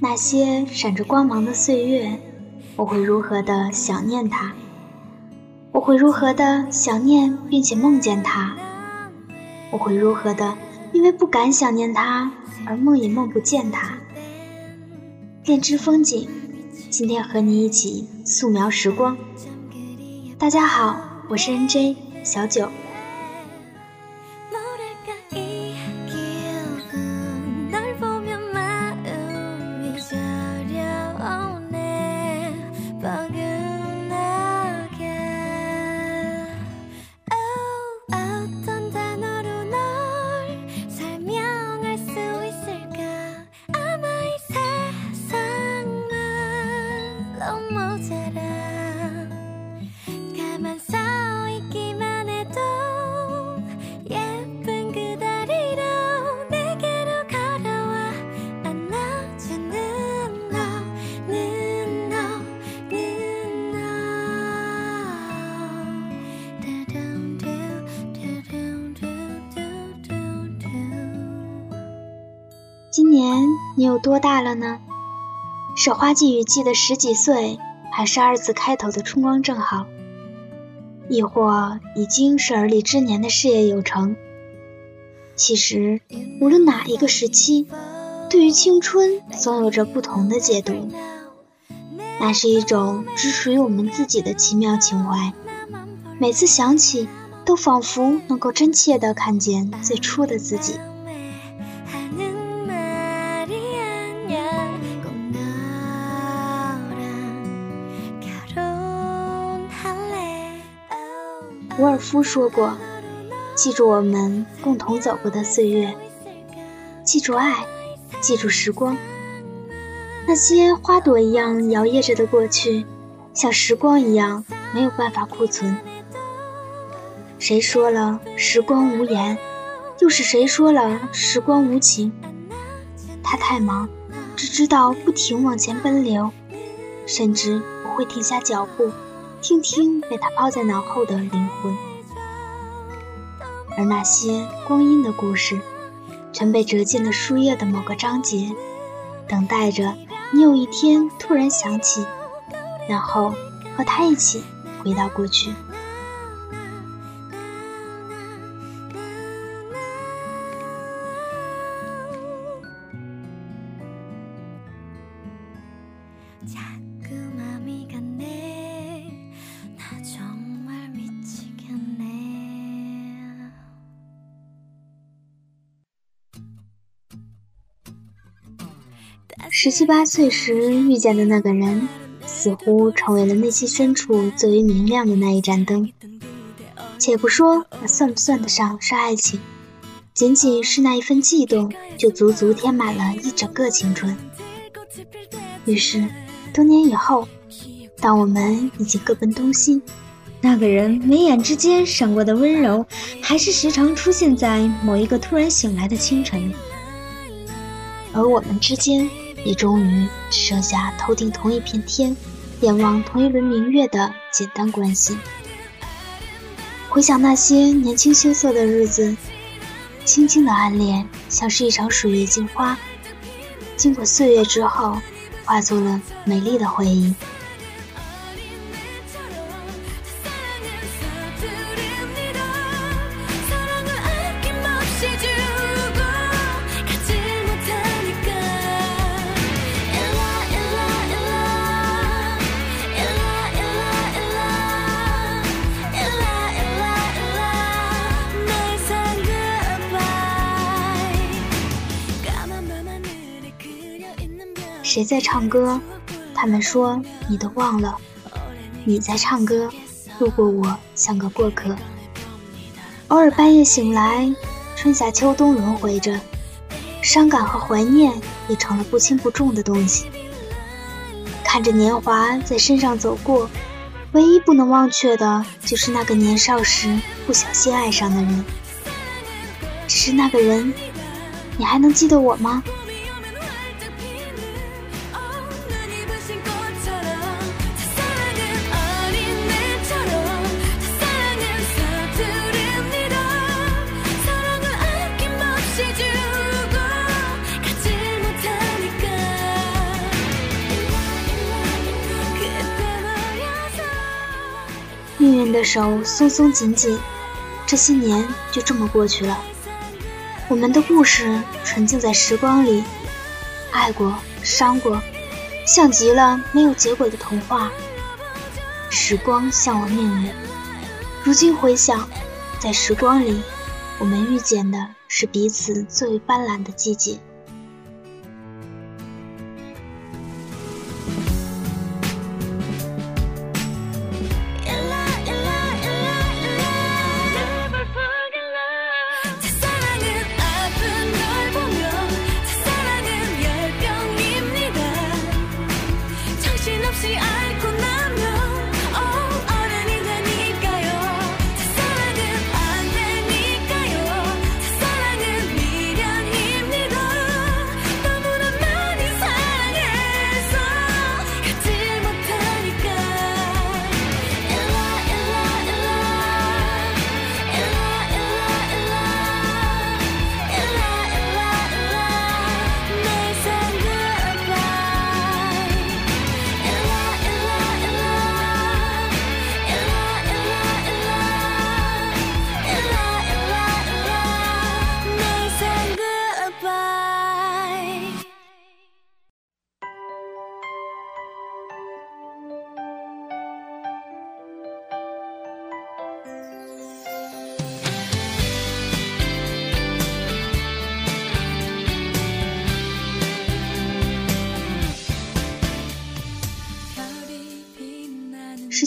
那些闪着光芒的岁月，我会如何的想念它？我会如何的想念并且梦见它？我会如何的因为不敢想念它而梦也梦不见它？恋之风景，今天和你一起素描时光。大家好，我是 NJ 小九。你有多大了呢？是花季雨季的十几岁，还是二字开头的春光正好？亦或已经是而立之年的事业有成？其实，无论哪一个时期，对于青春总有着不同的解读。那是一种只属于我们自己的奇妙情怀，每次想起，都仿佛能够真切地看见最初的自己。夫说过：“记住我们共同走过的岁月，记住爱，记住时光。那些花朵一样摇曳着的过去，像时光一样没有办法库存。谁说了时光无言？又是谁说了时光无情？他太忙，只知道不停往前奔流，甚至不会停下脚步。”听听被他抛在脑后的灵魂，而那些光阴的故事，全被折进了书页的某个章节，等待着你有一天突然想起，然后和他一起回到过去。十七八岁时遇见的那个人，似乎成为了内心深处最为明亮的那一盏灯。且不说那算不算得上是爱情，仅仅是那一份悸动，就足足填满了一整个青春。于是，多年以后，当我们已经各奔东西，那个人眉眼之间闪过的温柔，还是时常出现在某一个突然醒来的清晨。而我们之间，也终于只剩下头顶同一片天，仰望同一轮明月的简单关系。回想那些年轻羞涩的日子，轻轻的暗恋，像是一场水月镜花，经过岁月之后，化作了美丽的回忆。谁在唱歌？他们说你都忘了。你在唱歌，路过我像个过客。偶尔半夜醒来，春夏秋冬轮回着，伤感和怀念也成了不轻不重的东西。看着年华在身上走过，唯一不能忘却的就是那个年少时不小心爱上的人。只是那个人，你还能记得我吗？你的手松松紧紧，这些年就这么过去了。我们的故事纯净在时光里，爱过，伤过，像极了没有结果的童话。时光向我命运，如今回想，在时光里，我们遇见的是彼此最斑斓的季节。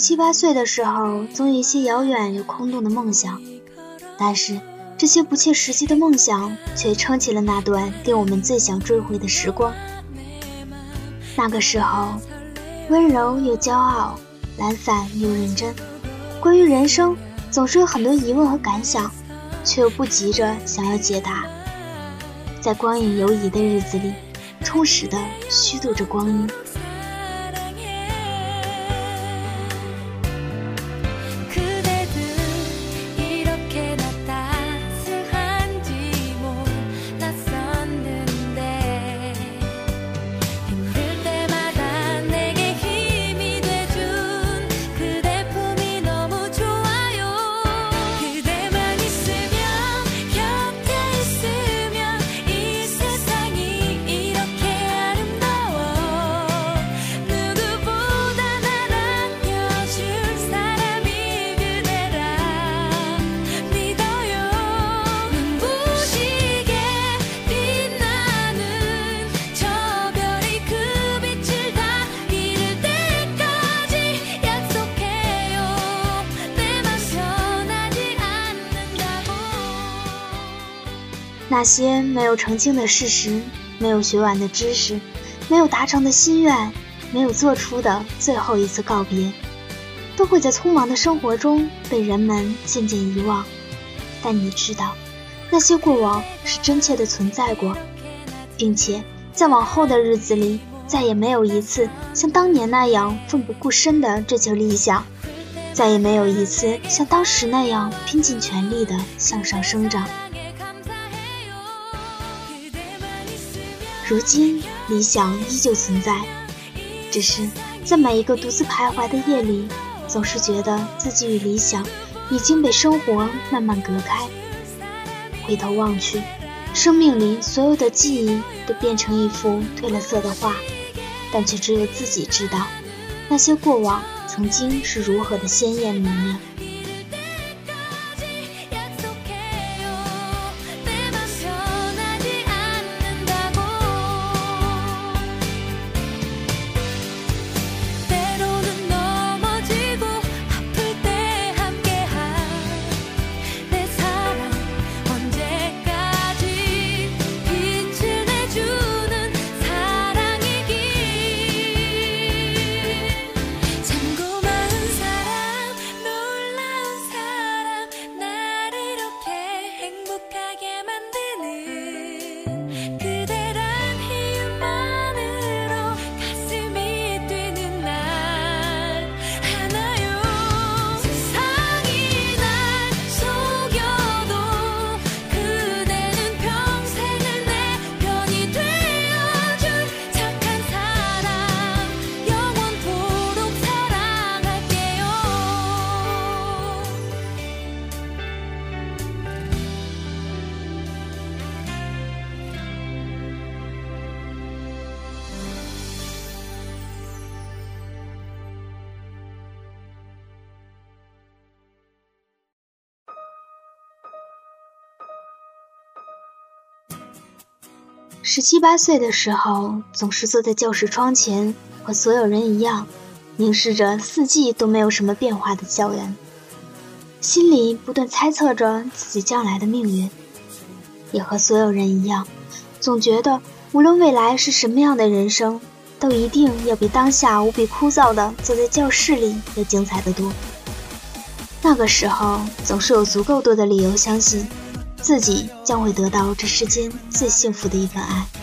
七八岁的时候，总有一些遥远又空洞的梦想，但是这些不切实际的梦想，却撑起了那段令我们最想追回的时光。那个时候，温柔又骄傲，懒散又认真。关于人生，总是有很多疑问和感想，却又不急着想要解答。在光影游移的日子里，充实的虚度着光阴。那些没有澄清的事实，没有学完的知识，没有达成的心愿，没有做出的最后一次告别，都会在匆忙的生活中被人们渐渐遗忘。但你知道，那些过往是真切的存在过，并且在往后的日子里，再也没有一次像当年那样奋不顾身的追求理想，再也没有一次像当时那样拼尽全力的向上生长。如今，理想依旧存在，只是在每一个独自徘徊的夜里，总是觉得自己与理想已经被生活慢慢隔开。回头望去，生命里所有的记忆都变成一幅褪了色的画，但却只有自己知道，那些过往曾经是如何的鲜艳明亮。十七八岁的时候，总是坐在教室窗前，和所有人一样，凝视着四季都没有什么变化的校园，心里不断猜测着自己将来的命运。也和所有人一样，总觉得无论未来是什么样的人生，都一定要比当下无比枯燥的坐在教室里要精彩的多。那个时候，总是有足够多的理由相信。自己将会得到这世间最幸福的一份爱。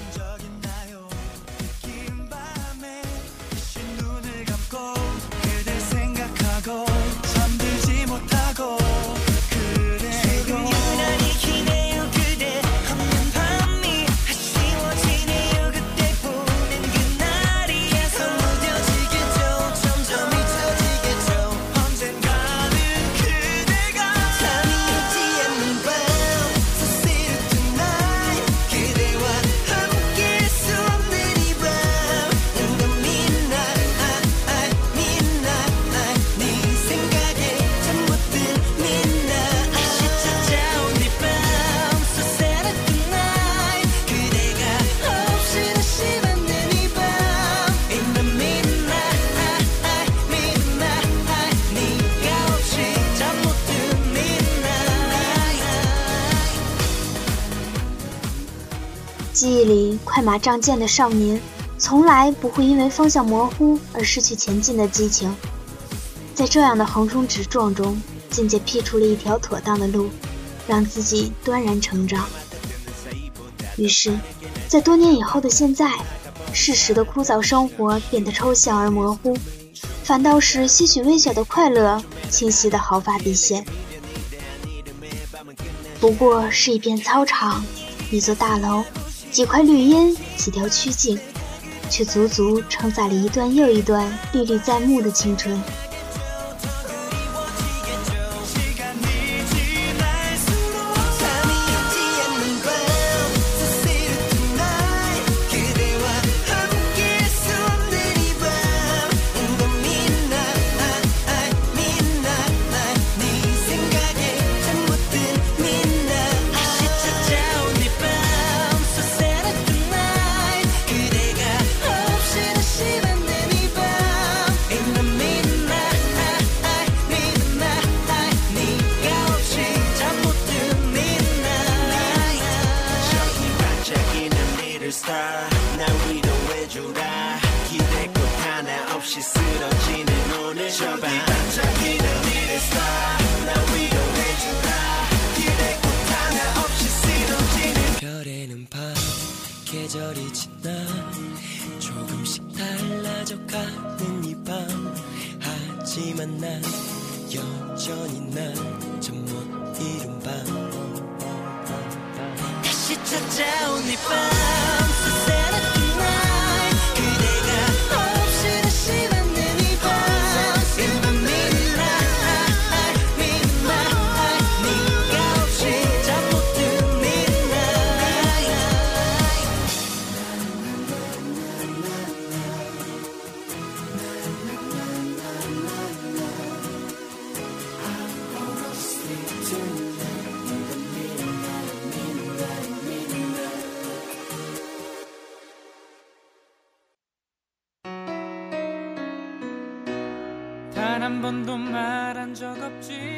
记忆里快马仗剑的少年，从来不会因为方向模糊而失去前进的激情。在这样的横冲直撞中，渐渐辟出了一条妥当的路，让自己端然成长。于是，在多年以后的现在，世时的枯燥生活变得抽象而模糊，反倒是些许微小的快乐清晰的毫发毕现。不过是一片操场，一座大楼，几块绿荫，几条曲径，却足足承载了一段又一段历历在目的青春。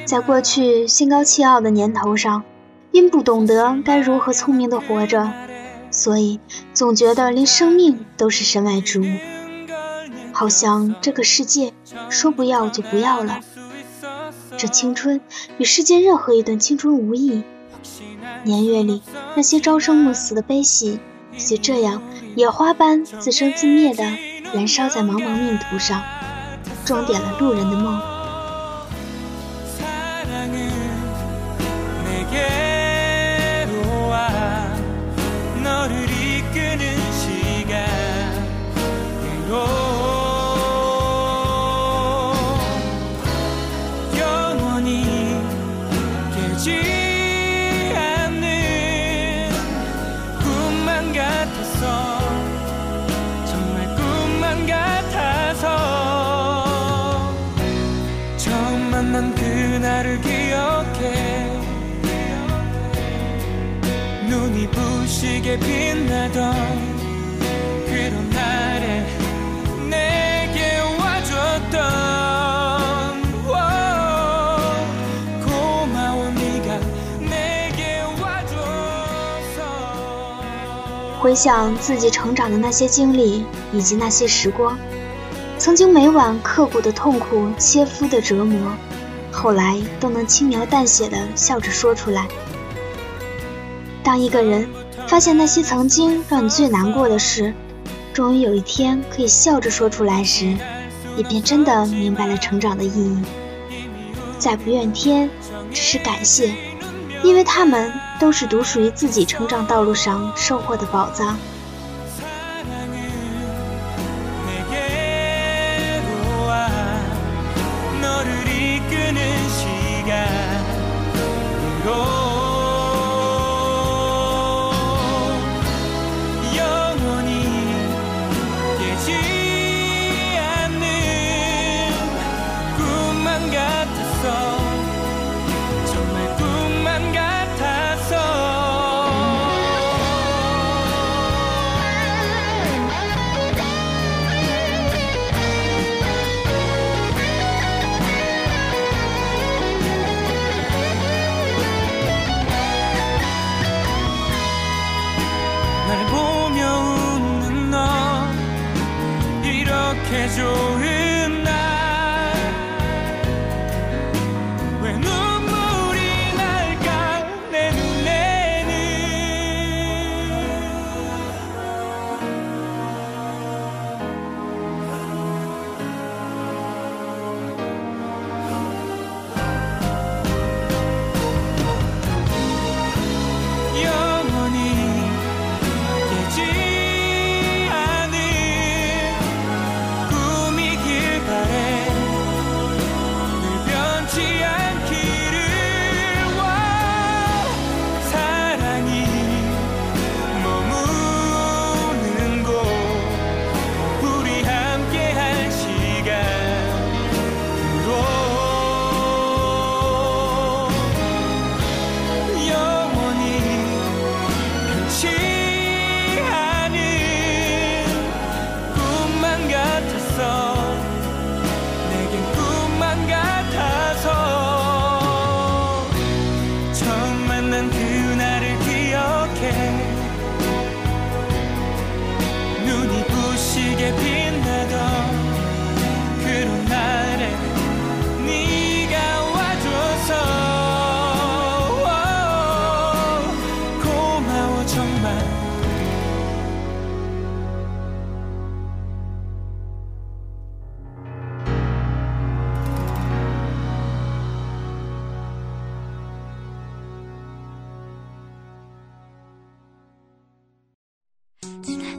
在过去心高气傲的年头上，因不懂得该如何聪明的活着，所以总觉得连生命都是身外之物，好像这个世界说不要就不要了。这青春与世间任何一段青春无异，年月里那些朝生暮死的悲喜，就这样野花般自生自灭地燃烧在茫茫命途上，装点了路人的梦。기억해 눈이 부시게 부시게 빛나던 그런 날에 내게 와줬던 워, 고마워 네가 내게 와줘서 回想自己成长的那些经历以及那些时光，曾经每晚刻骨的痛苦、切肤的折磨，后来都能轻描淡写的笑着说出来。当一个人 发现那些曾经让你最难过的事，终于有一天可以笑着说出来时，你便真的明白了成长的意义。再不怨天，只是感谢，因为他们都是独属于自己成长道路上收获的宝藏。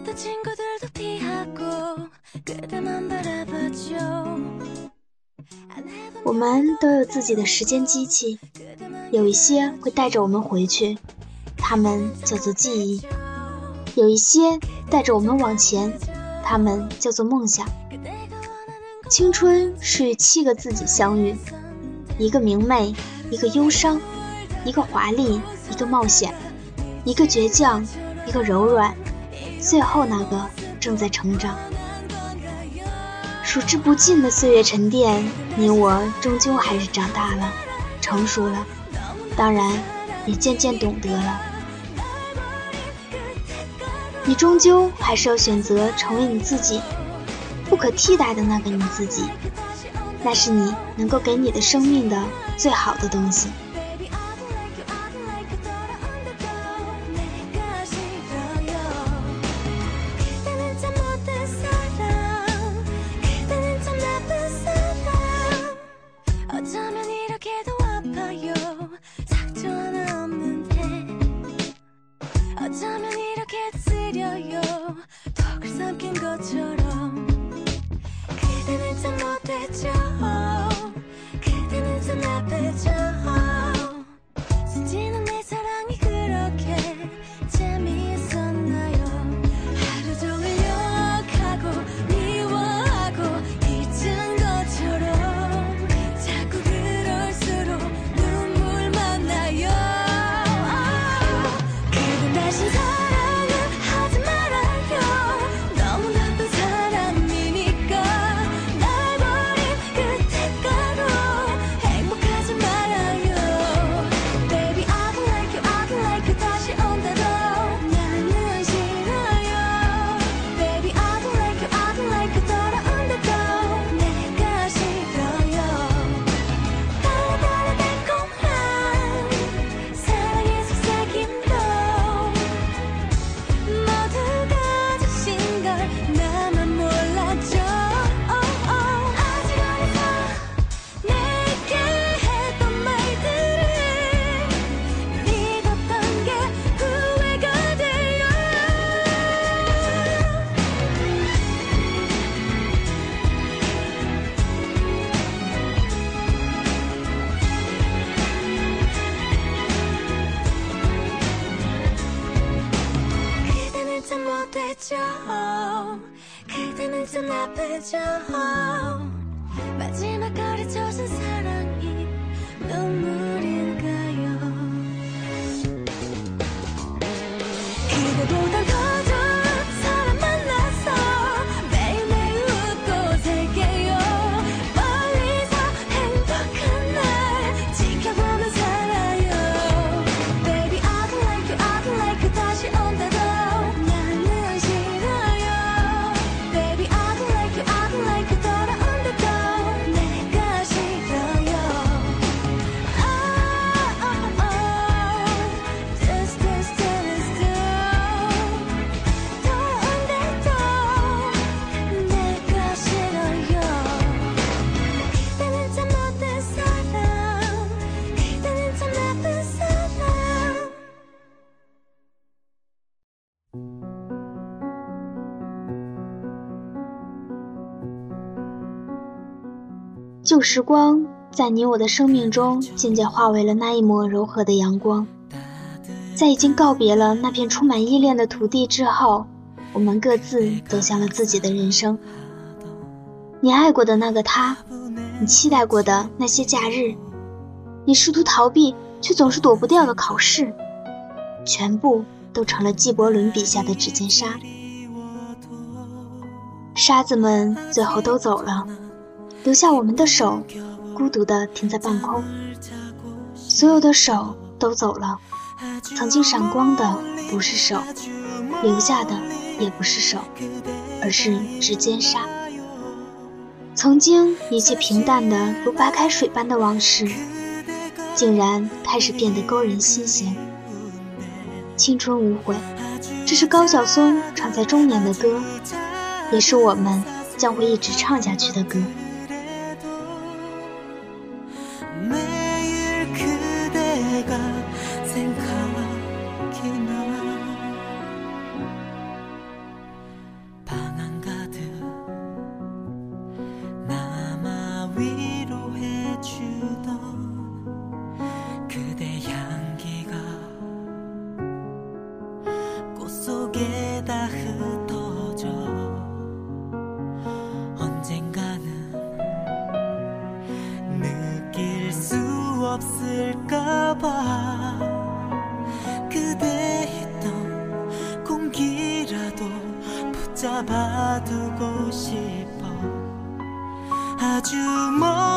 친했던 친구들도 피하고 그대만 바라봤죠 안 해본 我们都有自己的时间机器， 그대만 有一些会带着我们回去，它们叫做记忆；有一些带着我们往前，它们叫做梦想。 그대가 원하는 青春是与七个自己相遇，一个明媚，一个忧伤，一个华丽，一个冒险，一个倔强，一个柔软， 最后那个正在成长。数之不尽的岁月沉淀，你我终究还是长大了，成熟了，当然也渐渐懂得了。你终究还是要选择成为你自己，不可替代的那个你自己，那是你能够给你的生命的最好的东西。 되죠. 그대는 좀 나쁘죠. 마지막 거리 젖은 사랑이 눈물이 旧时光在你我的生命中渐渐化为了那一抹柔和的阳光，在已经告别了那片充满依恋的土地之后，我们各自走向了自己的人生。你爱过的那个他，你期待过的那些假日，你试图逃避却总是躲不掉的考试，全部都成了纪伯伦笔下的指尖沙。沙子们最后都走了。留下我们的手，孤独地停在半空。所有的手都走了，曾经闪光的不是手，留下的也不是手，而是指尖沙。曾经一切平淡的如白开水般的往事，竟然开始变得勾人心弦。青春无悔，这是高晓松唱在中年的歌，也是我们将会一直唱下去的歌。 아주 멀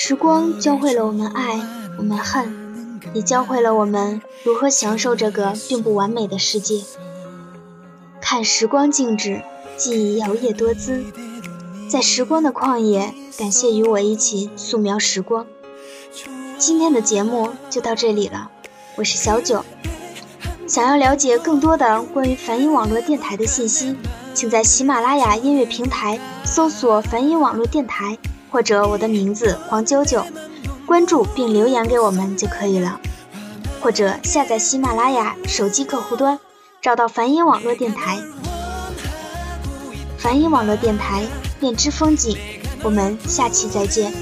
时光教会了我们爱，我们恨，也教会了我们如何享受这个并不完美的世界。看时光静止，记忆摇曳多姿，在时光的旷野，感谢与我一起素描时光。今天的节目就到这里了，我是小九。想要了解更多的关于梵音网络电台的信息，请在喜马拉雅音乐平台搜索“梵音网络电台”或者我的名字黄啾啾，关注并留言给我们就可以了。或者下载喜马拉雅手机客户端，找到繁音网络电台。繁音网络电台，便知风景。我们下期再见。